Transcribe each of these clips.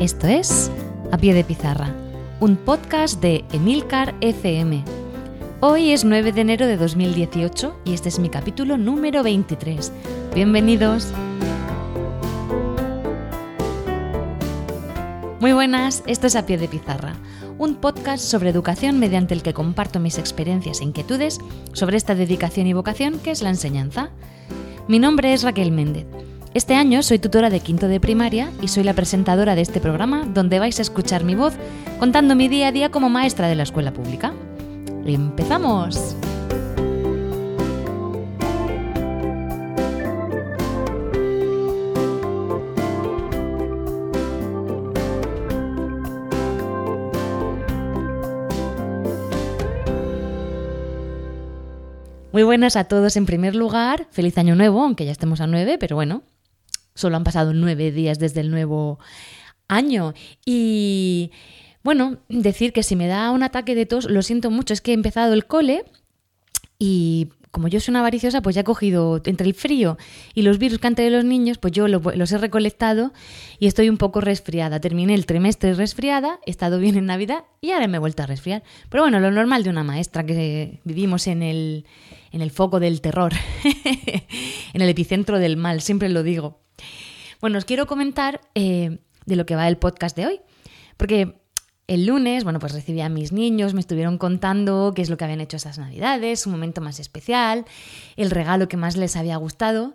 Esto es A Pie de Pizarra, un podcast de Emilcar FM. Hoy es 9 de enero de 2018 y este es mi capítulo número 23. Bienvenidos. Muy buenas, esto es A Pie de Pizarra, un podcast sobre educación mediante el que comparto mis experiencias e inquietudes sobre esta dedicación y vocación que es la enseñanza. Mi nombre es Raquel Méndez este año soy tutora de quinto de primaria y soy la presentadora de este programa donde vais a escuchar mi voz contando mi día a día como maestra de la escuela pública. ¡Empezamos! Muy buenas a todos en primer lugar. Feliz año nuevo, aunque ya estemos a nueve, pero bueno, Solo han pasado nueve días desde el nuevo año. Y bueno, decir que si me da un ataque de tos, lo siento mucho, es que he empezado el cole y como yo soy una avariciosa, pues ya he cogido entre el frío y los virus que han tenido los niños, pues yo los he recolectado y estoy un poco resfriada. Terminé el trimestre resfriada, he estado bien en Navidad y ahora me he vuelto a resfriar. Pero bueno, lo normal de una maestra que vivimos en el, en el foco del terror, en el epicentro del mal, siempre lo digo. Bueno, os quiero comentar eh, de lo que va el podcast de hoy, porque el lunes, bueno, pues recibí a mis niños, me estuvieron contando qué es lo que habían hecho esas navidades, un momento más especial, el regalo que más les había gustado.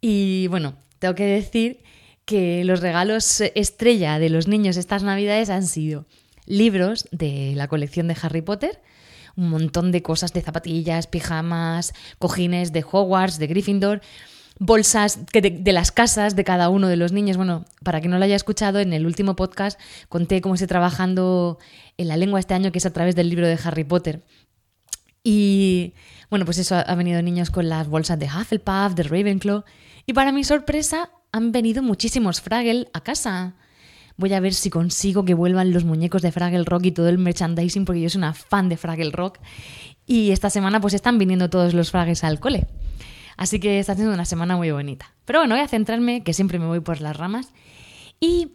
Y bueno, tengo que decir que los regalos estrella de los niños estas navidades han sido libros de la colección de Harry Potter, un montón de cosas de zapatillas, pijamas, cojines de Hogwarts, de Gryffindor, bolsas de, las casas de cada uno de los niños. Bueno, para quien no lo haya escuchado, en el último podcast conté cómo estoy trabajando en la lengua este año, que es a través del libro de Harry Potter. Y bueno, pues eso, ha venido niños con las bolsas de Hufflepuff, de Ravenclaw. Y para mi sorpresa, han venido muchísimos Fraggle a casa. Voy a ver si consigo que vuelvan los muñecos de Fraggle Rock y todo el merchandising, porque yo soy una fan de Fraggle Rock. Y esta semana pues están viniendo todos los Fraggles al cole. Así que está siendo una semana muy bonita. Pero bueno, voy a centrarme, que siempre me voy por las ramas. Y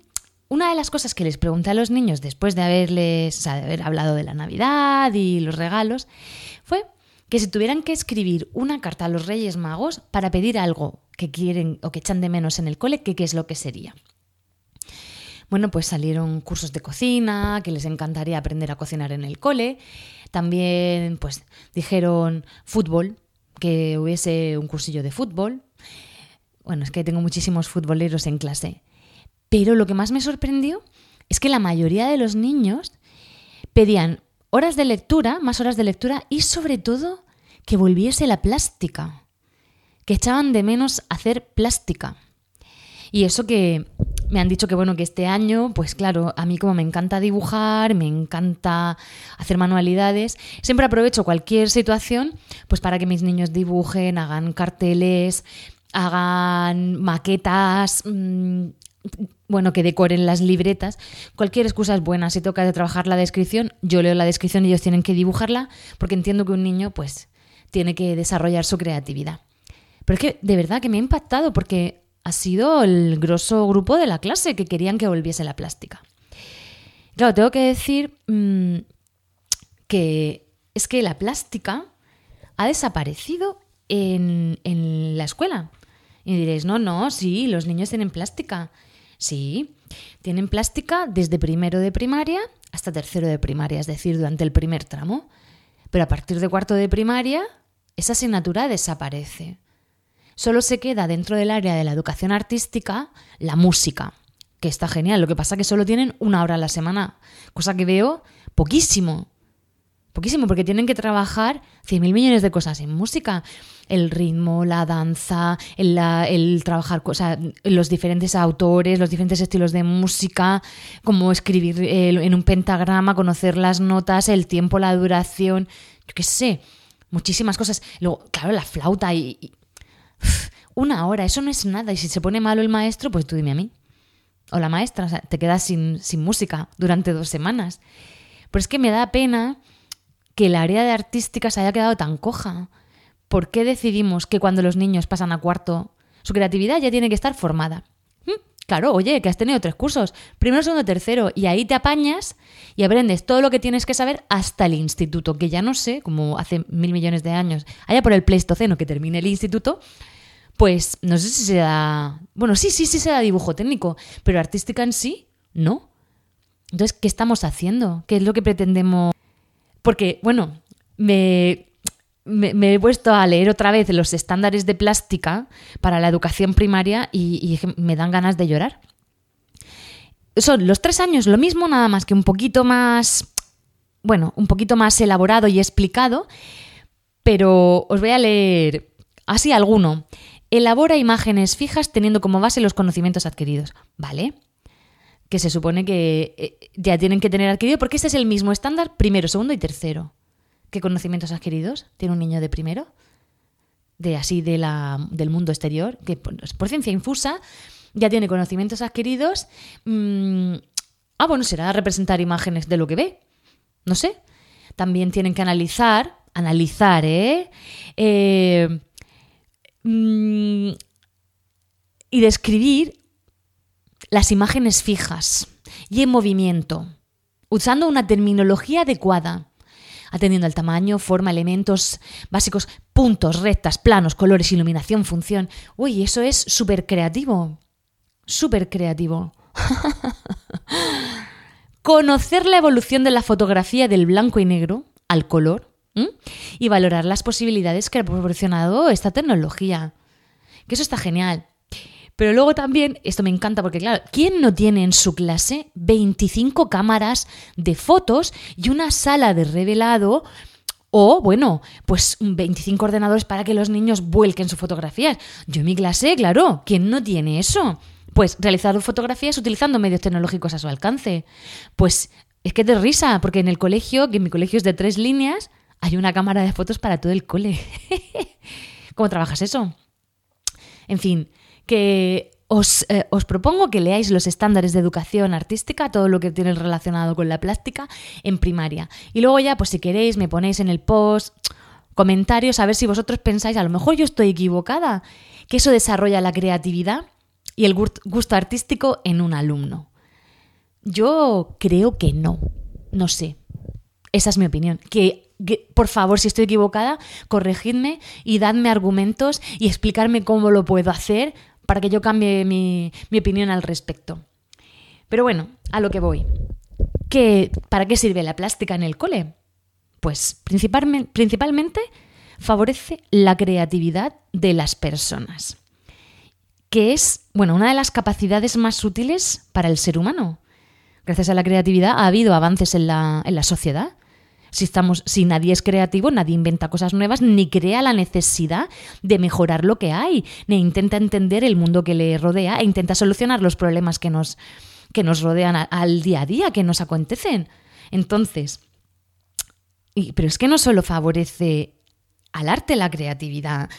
una de las cosas que les pregunté a los niños después de haberles haber hablado de la Navidad y los regalos fue que si tuvieran que escribir una carta a los Reyes Magos para pedir algo que quieren o que echan de menos en el cole, ¿qué, qué es lo que sería? Bueno, pues salieron cursos de cocina, que les encantaría aprender a cocinar en el cole. También, pues, dijeron fútbol, que hubiese un cursillo de fútbol. Bueno, es que tengo muchísimos futboleros en clase. Pero lo que más me sorprendió es que la mayoría de los niños pedían horas de lectura, más horas de lectura y sobre todo que volviese la plástica, que echaban de menos hacer plástica. Y eso que me han dicho que bueno, que este año, pues claro, a mí como me encanta dibujar, me encanta hacer manualidades, siempre aprovecho cualquier situación pues para que mis niños dibujen, hagan carteles, hagan maquetas, mm, bueno, que decoren las libretas. Cualquier excusa es buena. Si toca de trabajar la descripción, yo leo la descripción y ellos tienen que dibujarla porque entiendo que un niño pues tiene que desarrollar su creatividad. Pero es que de verdad que me ha impactado porque ha sido el grosso grupo de la clase que querían que volviese la plástica. Claro, tengo que decir mm, que es que la plástica ha desaparecido en, en la escuela. Y diréis, no, no, sí, los niños tienen plástica. Sí, tienen plástica desde primero de primaria hasta tercero de primaria, es decir, durante el primer tramo. Pero a partir de cuarto de primaria, esa asignatura desaparece solo se queda dentro del área de la educación artística la música, que está genial. Lo que pasa es que solo tienen una hora a la semana, cosa que veo poquísimo. Poquísimo, porque tienen que trabajar 100.000 millones de cosas en música. El ritmo, la danza, el, trabajar los diferentes autores, los diferentes estilos de música, como escribir en un pentagrama, conocer las notas, el tiempo, la duración, yo qué sé, muchísimas cosas. Luego, claro, la flauta y una hora, eso no es nada. Y si se pone malo el maestro, pues tú dime a mí. O la maestra, o sea, te quedas sin, sin música durante dos semanas. Pero es que me da pena que el área de artística se haya quedado tan coja. ¿Por qué decidimos que cuando los niños pasan a cuarto, su creatividad ya tiene que estar formada? ¿Mm? Claro, oye, que has tenido tres cursos, primero, segundo, tercero, y ahí te apañas y aprendes todo lo que tienes que saber hasta el instituto, que ya no sé, como hace mil millones de años, allá por el Pleistoceno que termine el instituto, pues no sé si se da, bueno, sí, sí, sí se da dibujo técnico, pero artística en sí, no. Entonces, ¿qué estamos haciendo? ¿Qué es lo que pretendemos? Porque, bueno, me, me, he puesto a leer otra vez los estándares de plástica para la educación primaria y, me dan ganas de llorar. Son los tres años lo mismo, nada más que un poquito más, bueno, un poquito más elaborado y explicado, pero os voy a leer así alguno. Elabora imágenes fijas teniendo como base los conocimientos adquiridos. ¿Vale? Que se supone que eh, ya tienen que tener adquirido porque este es el mismo estándar primero, segundo y tercero. ¿Qué conocimientos adquiridos tiene un niño de primero? De así de la, del mundo exterior, que por, ciencia infusa ya tiene conocimientos adquiridos. Mm, ah, bueno, será representar imágenes de lo que ve. No sé. También tienen que analizar, analizar, ¿eh? eh mm, y describir las imágenes fijas y en movimiento, usando una terminología adecuada atendiendo al tamaño, forma, elementos básicos, puntos, rectas, planos, colores, iluminación, función. Uy, eso es súper creativo. Súper creativo. Conocer la evolución de la fotografía del blanco y negro al color y valorar las posibilidades que ha proporcionado esta tecnología. Que eso está genial. Pero luego también, esto me encanta porque, claro, ¿quién no tiene en su clase 25 cámaras de fotos y una sala de revelado? O, bueno, pues 25 ordenadores para que los niños vuelquen sus fotografías. Yo en mi clase, claro, ¿quién no tiene eso? Pues realizar fotografías utilizando medios tecnológicos a su alcance. Pues es que te risa, porque en el colegio, que en mi colegio es de tres líneas, hay una cámara de fotos para todo el cole. ¿Cómo trabajas eso? En fin, que eh, os, propongo que leáis los estándares de educación artística, todo lo que tiene relacionado con la plástica, en primaria. Y luego ya, pues si queréis, me ponéis en el post comentarios a ver si vosotros pensáis, a lo mejor yo estoy equivocada, que eso desarrolla la creatividad y el gusto artístico en un alumno. Yo creo que no, no sé. Esa es mi opinión. Que, por favor, si estoy equivocada, corregidme y dadme argumentos y explicarme cómo lo puedo hacer para que yo cambie mi, opinión al respecto. Pero bueno, a lo que voy. ¿Qué, ¿Para qué sirve la plástica en el cole? Pues principalmente, principalmente favorece la creatividad de las personas, que es, bueno, una de las capacidades más útiles para el ser humano. Gracias a la creatividad ha habido avances en la, en la sociedad. Si, estamos, si nadie es creativo, nadie inventa cosas nuevas, ni crea la necesidad de mejorar lo que hay, ni intenta entender el mundo que le rodea e intenta solucionar los problemas que nos, que nos rodean al día a día, que nos acontecen. Entonces, pero es que no solo favorece al arte la creatividad,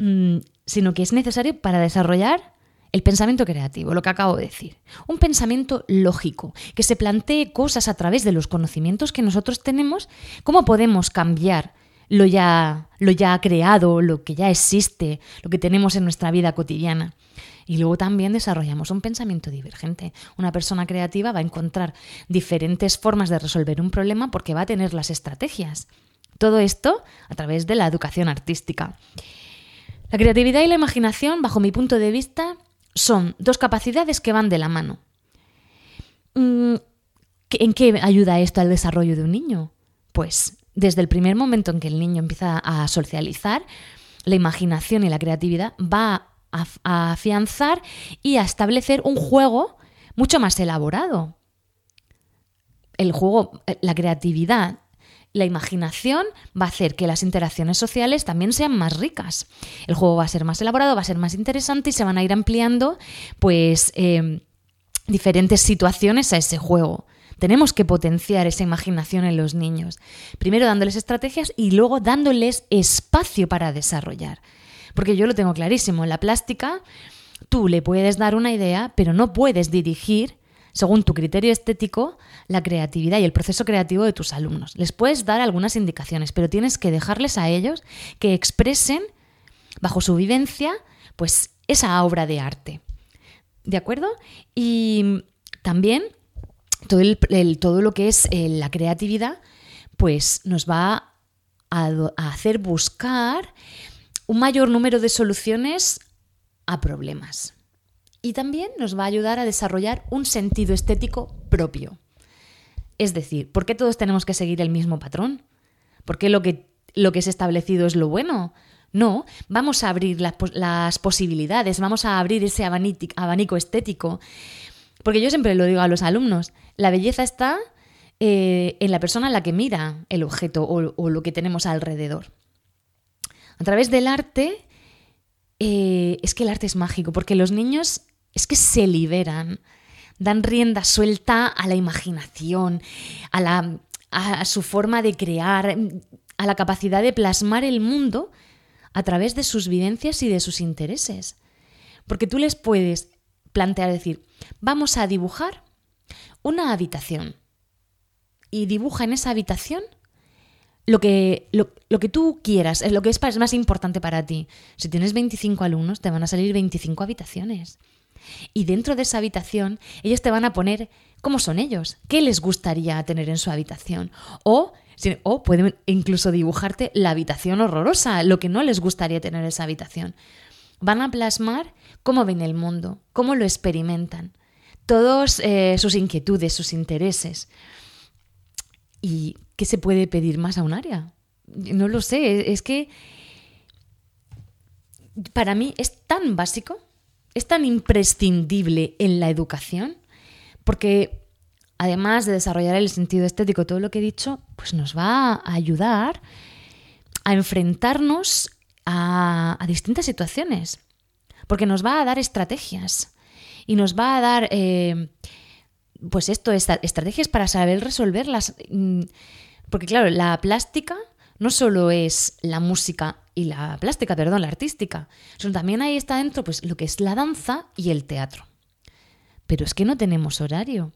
mm, sino que es necesario para desarrollar el pensamiento creativo, lo que acabo de decir. Un pensamiento lógico, que se plantee cosas a través de los conocimientos que nosotros tenemos, cómo podemos cambiar lo ya, lo ya creado, lo que ya existe, lo que tenemos en nuestra vida cotidiana. Y luego también desarrollamos un pensamiento divergente. Una persona creativa va a encontrar diferentes formas de resolver un problema porque va a tener las estrategias. Todo esto a través de la educación artística. La creatividad y la imaginación, bajo mi punto de vista, son dos capacidades que van de la mano. Mm, ¿En qué ayuda esto al desarrollo de un niño? Pues desde el primer momento en que el niño empieza a socializar, la imaginación y la creatividad va a, afianzar y a establecer un juego mucho más elaborado. El juego, eh, la creatividad la imaginación va a hacer que las interacciones sociales también sean más ricas. El juego va a ser más elaborado, va a ser más interesante y se van a ir ampliando pues em, diferentes situaciones a ese juego. Tenemos que potenciar esa imaginación en los niños. Primero dándoles estrategias y luego dándoles espacio para desarrollar. Porque yo lo tengo clarísimo, en la plástica tú le puedes dar una idea, pero no puedes dirigir según tu criterio estético, la creatividad y el proceso creativo de tus alumnos. Les puedes dar algunas indicaciones, pero tienes que dejarles a ellos que expresen, bajo su vivencia, pues esa obra de arte. ¿De acuerdo? Y también todo, lo que es eh, la creatividad, pues nos va a hacer buscar un mayor número de soluciones a problemas. Y también nos va a ayudar a desarrollar un sentido estético propio. Es decir, ¿por qué todos tenemos que seguir el mismo patrón? ¿Por qué lo que, lo que es establecido es lo bueno? No, vamos a abrir las, posibilidades, vamos a abrir ese abanico, estético. Porque yo siempre lo digo a los alumnos, la belleza está eh, en la persona en la que mira el objeto o, lo que tenemos alrededor. A través del arte, eh, es que el arte es mágico, porque los niños es que se liberan, dan rienda suelta a la imaginación, a, la, a su forma de crear, a la capacidad de plasmar el mundo a través de sus vivencias y de sus intereses. Porque tú les puedes plantear, decir, vamos a dibujar una habitación. Y dibuja en esa habitación lo que, lo, que tú quieras, lo que es más importante para ti. Si tienes 25 alumnos, te van a salir 25 habitaciones. Y dentro de esa habitación, ellos te van a poner cómo son ellos, qué les gustaría tener en su habitación. O, o pueden incluso dibujarte la habitación horrorosa, lo que no les gustaría tener en esa habitación. Van a plasmar cómo ven el mundo, cómo lo experimentan, todos eh, sus inquietudes, sus intereses. ¿Y qué se puede pedir más a un área? No lo sé, es que para mí es tan básico es tan imprescindible en la educación porque además de desarrollar el sentido estético, todo lo que he dicho, pues nos va a ayudar a enfrentarnos a, distintas situaciones, porque nos va a dar estrategias y nos va a dar, eh, pues esto, estrategias para saber resolverlas. Mm, porque claro, la plástica no solo es la música y la plástica, perdón, la artística, sino también ahí está dentro pues lo que es la danza y el teatro. Pero es que no tenemos horario.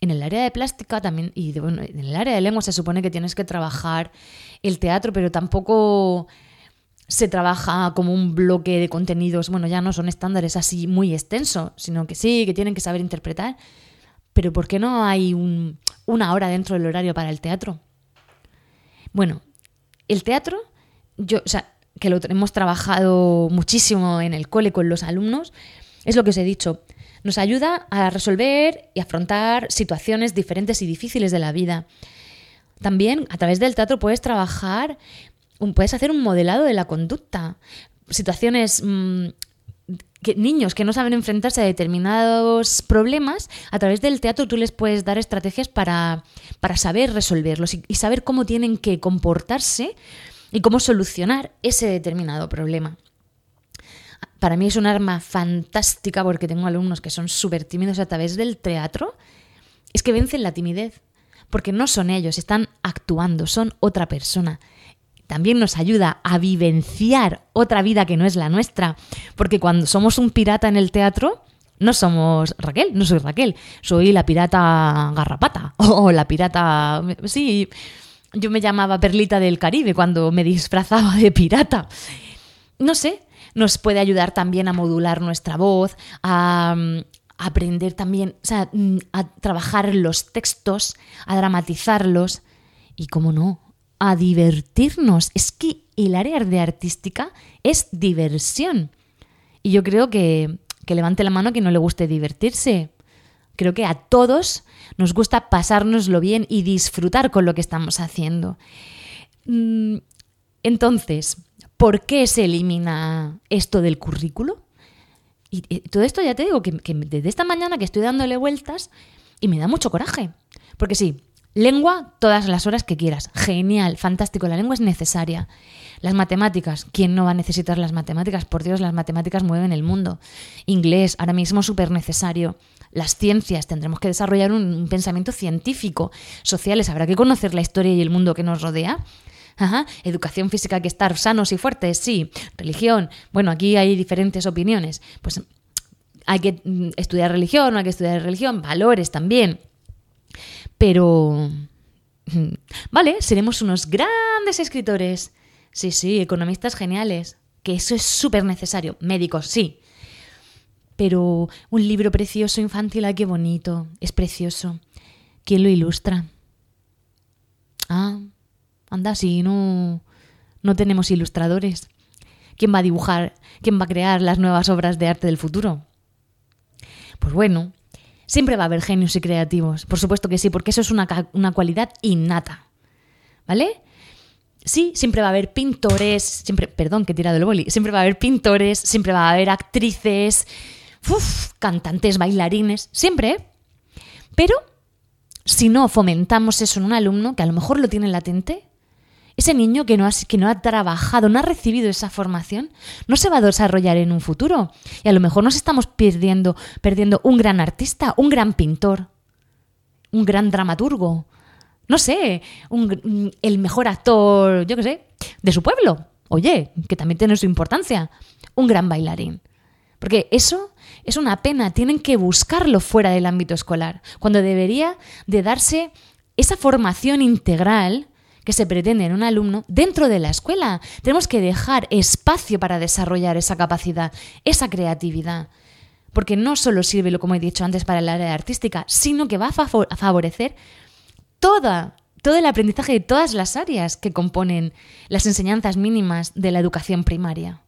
En el área de plástica también, y en el área de lengua se supone que tienes que trabajar el teatro, pero tampoco se trabaja como un bloque de contenidos, bueno, ya no son estándares así muy extenso, sino que sí, que tienen que saber interpretar. Pero ¿por qué no hay una hora dentro del horario para el teatro? Bueno, el teatro, yo, o sea, que lo hemos trabajado muchísimo en el cole con los alumnos, es lo que os he dicho. Nos ayuda a resolver y afrontar situaciones diferentes y difíciles de la vida. También a través del teatro puedes trabajar, puedes hacer un modelado de la conducta. Situaciones mm, que niños que no saben enfrentarse a determinados problemas, a través del teatro tú les puedes dar estrategias para, para saber resolverlos y, saber cómo tienen que comportarse y cómo solucionar ese determinado problema. Para mí es un arma fantástica porque tengo alumnos que son súper tímidos a través del teatro. Es que vencen la timidez, porque no son ellos, están actuando, son otra persona también nos ayuda a vivenciar otra vida que no es la nuestra, porque cuando somos un pirata en el teatro, no somos Raquel, no soy Raquel, soy la pirata garrapata o la pirata... Sí, yo me llamaba Perlita del Caribe cuando me disfrazaba de pirata. No sé, nos puede ayudar también a modular nuestra voz, a, mm, aprender también, o sea, mm, a trabajar los textos, a dramatizarlos y, como no, a divertirnos. Es que el área de artística es diversión. Y yo creo que, que levante la mano que no le guste divertirse. Creo que a todos nos gusta pasárnoslo bien y disfrutar con lo que estamos haciendo. Mm, entonces, ¿por qué se elimina esto del currículo? Y todo esto ya te digo que, que desde esta mañana que estoy dándole vueltas y me da mucho coraje. Porque sí, Lengua todas las horas que quieras. Genial, fantástico. La lengua es necesaria. Las matemáticas. ¿Quién no va a necesitar las matemáticas? Por Dios, las matemáticas mueven el mundo. Inglés, ahora mismo súper necesario. Las ciencias, tendremos que desarrollar un, pensamiento científico. Sociales, habrá que conocer la historia y el mundo que nos rodea. Ajá. Educación física, que estar sanos y fuertes, sí. Religión, bueno, aquí hay diferentes opiniones. Pues hay que mm, estudiar religión, no hay que estudiar religión, valores también. Pero... Mm, vale, seremos unos grandes escritores. Sí, sí, economistas geniales. Que eso es súper necesario. Médicos, sí. pero un libro precioso infantil, ay, qué bonito, es precioso. ¿Quién lo ilustra? Ah, anda, si no, no tenemos ilustradores. ¿Quién va a dibujar? ¿Quién va a crear las nuevas obras de arte del futuro? Pues bueno, siempre va a haber genios y creativos. Por supuesto que sí, porque eso es una, una cualidad innata. ¿Vale? Sí, siempre va a haber pintores, siempre, perdón que he tirado el boli, siempre va a haber pintores, siempre va a haber actrices, cantantes, bailarines, siempre. Pero si no fomentamos eso en un alumno, que a lo mejor lo tiene latente, ese niño que no, ha, que no ha trabajado, no ha recibido esa formación, no se va a desarrollar en un futuro. Y a lo mejor nos estamos perdiendo, perdiendo un gran artista, un gran pintor, un gran dramaturgo, no sé, el mejor actor, yo qué sé, de su pueblo. Oye, que también tiene su importancia. Un gran bailarín. Porque eso es una pena, tienen que buscarlo fuera del ámbito escolar, cuando debería de darse esa formación integral que se pretende en un alumno dentro de la escuela. Tenemos que dejar espacio para desarrollar esa capacidad, esa creatividad. Porque no solo sirve, como he dicho antes, para el área artística, sino que va a favorecer toda, todo el aprendizaje de todas las áreas que componen las enseñanzas mínimas de la educación primaria.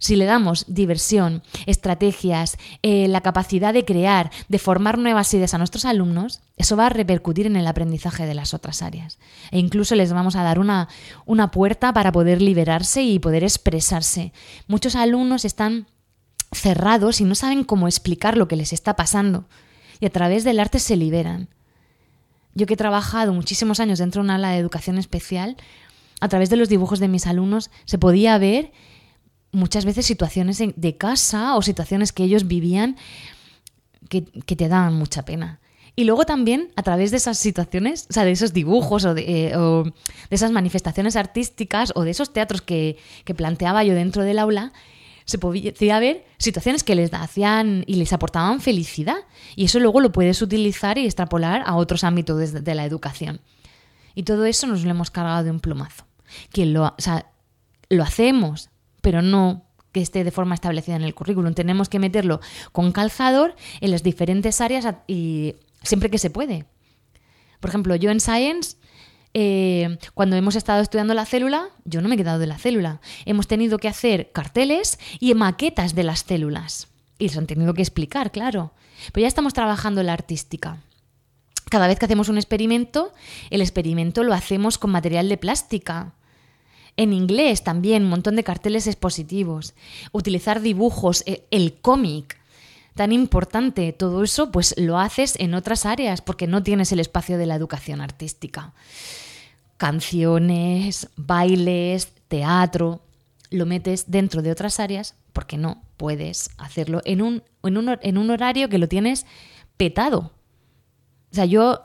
Si le damos diversión, estrategias, eh, la capacidad de crear, de formar nuevas ideas a nuestros alumnos, eso va a repercutir en el aprendizaje de las otras áreas. E incluso les vamos a dar una, una puerta para poder liberarse y poder expresarse. Muchos alumnos están cerrados y no saben cómo explicar lo que les está pasando. Y a través del arte se liberan. Yo que he trabajado muchísimos años dentro de una ala de educación especial, a través de los dibujos de mis alumnos se podía ver muchas veces situaciones de casa o situaciones que ellos vivían que, te daban mucha pena. Y luego también a través de esas situaciones, o sea, de esos dibujos o de, eh, esas manifestaciones artísticas o de esos teatros que, planteaba yo dentro del aula, se podía ver situaciones que les hacían y les aportaban felicidad. Y eso luego lo puedes utilizar y extrapolar a otros ámbitos de, de la educación. Y todo eso nos lo hemos cargado de un plumazo. Que lo, o sea, lo hacemos pero no que esté de forma establecida en el currículum. Tenemos que meterlo con calzador en las diferentes áreas y siempre que se puede. Por ejemplo, yo en Science, eh, cuando hemos estado estudiando la célula, yo no me he quedado de la célula. Hemos tenido que hacer carteles y maquetas de las células. Y se han tenido que explicar, claro. Pero ya estamos trabajando la artística. Cada vez que hacemos un experimento, el experimento lo hacemos con material de plástica en inglés también, un montón de carteles expositivos. Utilizar dibujos, e, el cómic, tan importante. Todo eso, pues lo haces en otras áreas porque no tienes el espacio de la educación artística. Canciones, bailes, teatro, lo metes dentro de otras áreas porque no puedes hacerlo en un, en un, horario que lo tienes petado. O sea, yo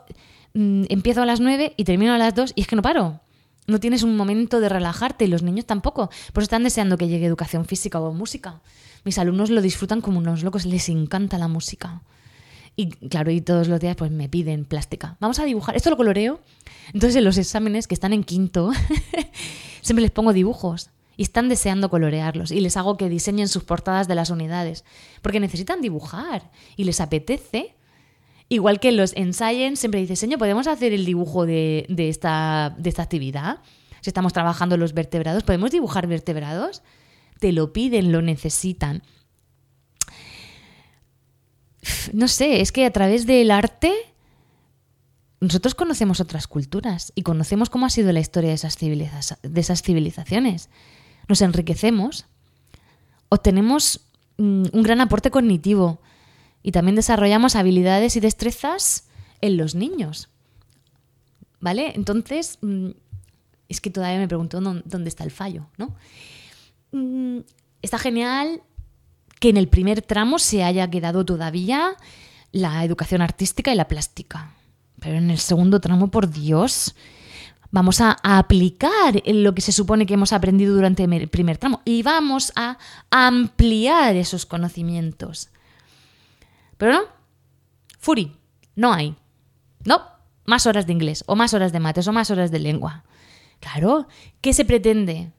mm, empiezo a las 9 y termino a las 2 y es que no paro no tienes un momento de relajarte y los niños tampoco. Por eso están deseando que llegue educación física o música. Mis alumnos lo disfrutan como unos locos, les encanta la música. Y claro, y todos los días pues me piden plástica. Vamos a dibujar. Esto lo coloreo. Entonces en los exámenes que están en quinto, siempre les pongo dibujos. Y están deseando colorearlos. Y les hago que diseñen sus portadas de las unidades. Porque necesitan dibujar. Y les apetece Igual que los en Science siempre dice, señor, ¿podemos hacer el dibujo de, esta, de esta actividad? Si estamos trabajando los vertebrados, ¿podemos dibujar vertebrados? Te lo piden, lo necesitan. No sé, es que a través del arte nosotros conocemos otras culturas y conocemos cómo ha sido la historia de esas, de esas civilizaciones. Nos enriquecemos, obtenemos mm, un gran aporte cognitivo, y también desarrollamos habilidades y destrezas en los niños. ¿Vale? Entonces, mm, es que todavía me pregunto dónde está el fallo, ¿no? Mm, está genial que en el primer tramo se haya quedado todavía la educación artística y la plástica. Pero en el segundo tramo, por Dios, vamos a, aplicar lo que se supone que hemos aprendido durante el primer tramo y vamos a ampliar esos conocimientos. Pero no, Furi, no hay. No, más horas de inglés, o más horas de mates, o más horas de lengua. Claro, ¿qué se pretende?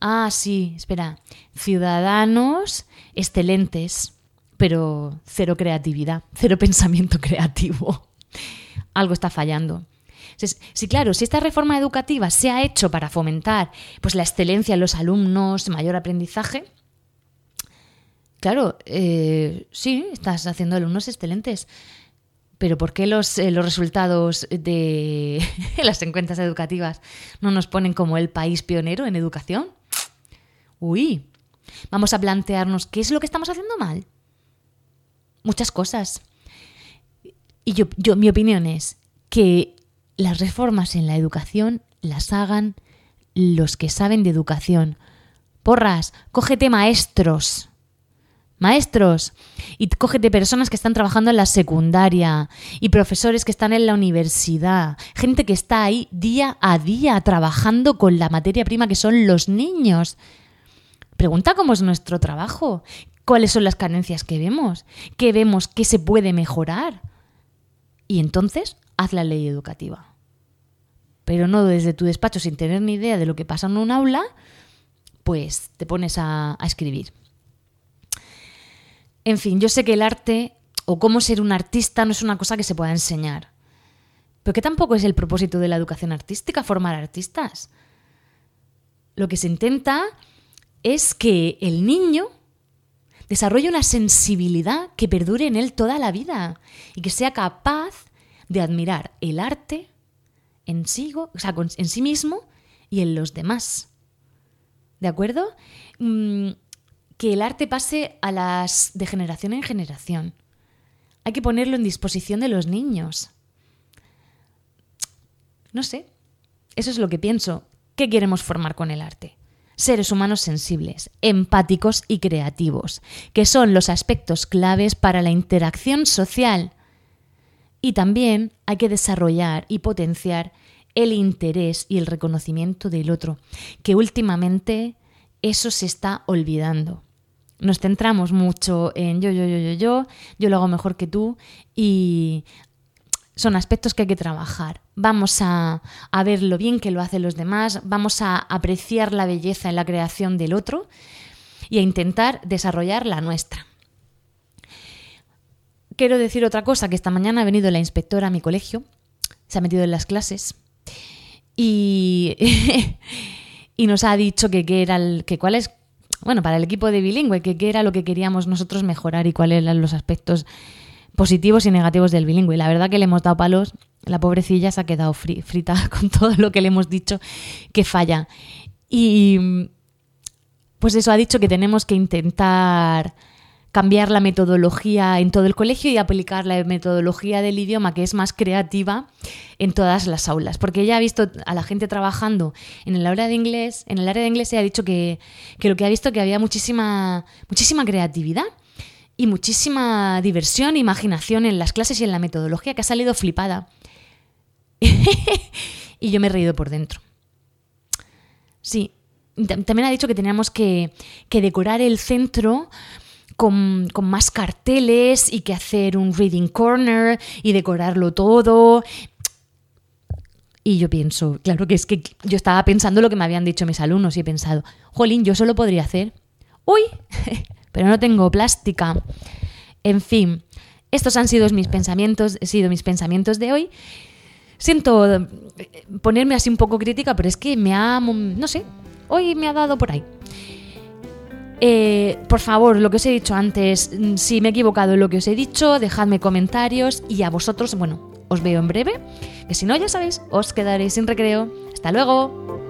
Ah, sí, espera. Ciudadanos excelentes, pero cero creatividad, cero pensamiento creativo. Algo está fallando. Sí, claro, si esta reforma educativa se ha hecho para fomentar pues, la excelencia en los alumnos, mayor aprendizaje, claro, eh, sí, estás haciendo alumnos excelentes. Pero ¿por qué los, eh, los resultados de las encuestas educativas no nos ponen como el país pionero en educación? Uy, vamos a plantearnos qué es lo que estamos haciendo mal. Muchas cosas. Y yo, yo mi opinión es que las reformas en la educación las hagan los que saben de educación. Porras, cógete maestros. Maestros. Y cógete personas que están trabajando en la secundaria y profesores que están en la universidad. Gente que está ahí día a día trabajando con la materia prima que son los niños. Pregunta cómo es nuestro trabajo, cuáles son las carencias que vemos, qué vemos que se puede mejorar. Y entonces haz la ley educativa. Pero no desde tu despacho sin tener ni idea de lo que pasa en un aula, pues te pones a, escribir. En fin, yo sé que el arte o cómo ser un artista no es una cosa que se pueda enseñar. Pero que tampoco es el propósito de la educación artística formar artistas. Lo que se intenta es que el niño desarrolle una sensibilidad que perdure en él toda la vida y que sea capaz de admirar el arte en sí, o sea, en sí mismo y en los demás. ¿De acuerdo? Mm, que el arte pase a las de generación en generación. Hay que ponerlo en disposición de los niños. No sé. Eso es lo que pienso. ¿Qué queremos formar con el arte? Seres humanos sensibles, empáticos y creativos, que son los aspectos claves para la interacción social y también hay que desarrollar y potenciar el interés y el reconocimiento del otro, que últimamente eso se está olvidando. Nos centramos mucho en yo, yo, yo, yo, yo, yo lo hago mejor que tú y son aspectos que hay que trabajar. Vamos a, a, ver lo bien que lo hacen los demás, vamos a apreciar la belleza en la creación del otro y a intentar desarrollar la nuestra. Quiero decir otra cosa, que esta mañana ha venido la inspectora a mi colegio, se ha metido en las clases y, y nos ha dicho que qué era el, que cuál es, bueno, para el equipo de bilingüe, que qué era lo que queríamos nosotros mejorar y cuáles eran los aspectos positivos y negativos del bilingüe. La verdad que le hemos dado palos, la pobrecilla se ha quedado frita con todo lo que le hemos dicho que falla. Y pues eso ha dicho que tenemos que intentar cambiar la metodología en todo el colegio y aplicar la metodología del idioma que es más creativa en todas las aulas. Porque ella ha visto a la gente trabajando en el área de inglés, en el área de inglés se ha dicho que, lo que ha visto que había muchísima, muchísima creatividad y muchísima diversión e imaginación en las clases y en la metodología que ha salido flipada. y yo me he reído por dentro. Sí, también ha dicho que teníamos que, que decorar el centro con, más carteles y que hacer un reading corner y decorarlo todo. Y yo pienso, claro que es que yo estaba pensando lo que me habían dicho mis alumnos y he pensado, jolín, yo solo podría hacer. Uy, pero no tengo plástica. En fin, estos han sido mis pensamientos, sido mis pensamientos de hoy. Siento eh, ponerme así un poco crítica, pero es que me ha, no sé, hoy me ha dado por ahí. Eh, por favor, lo que os he dicho antes, mm, si me he equivocado en lo que os he dicho, dejadme comentarios y a vosotros, bueno, os veo en breve, que si no, ya sabéis, os quedaréis sin recreo. Hasta luego.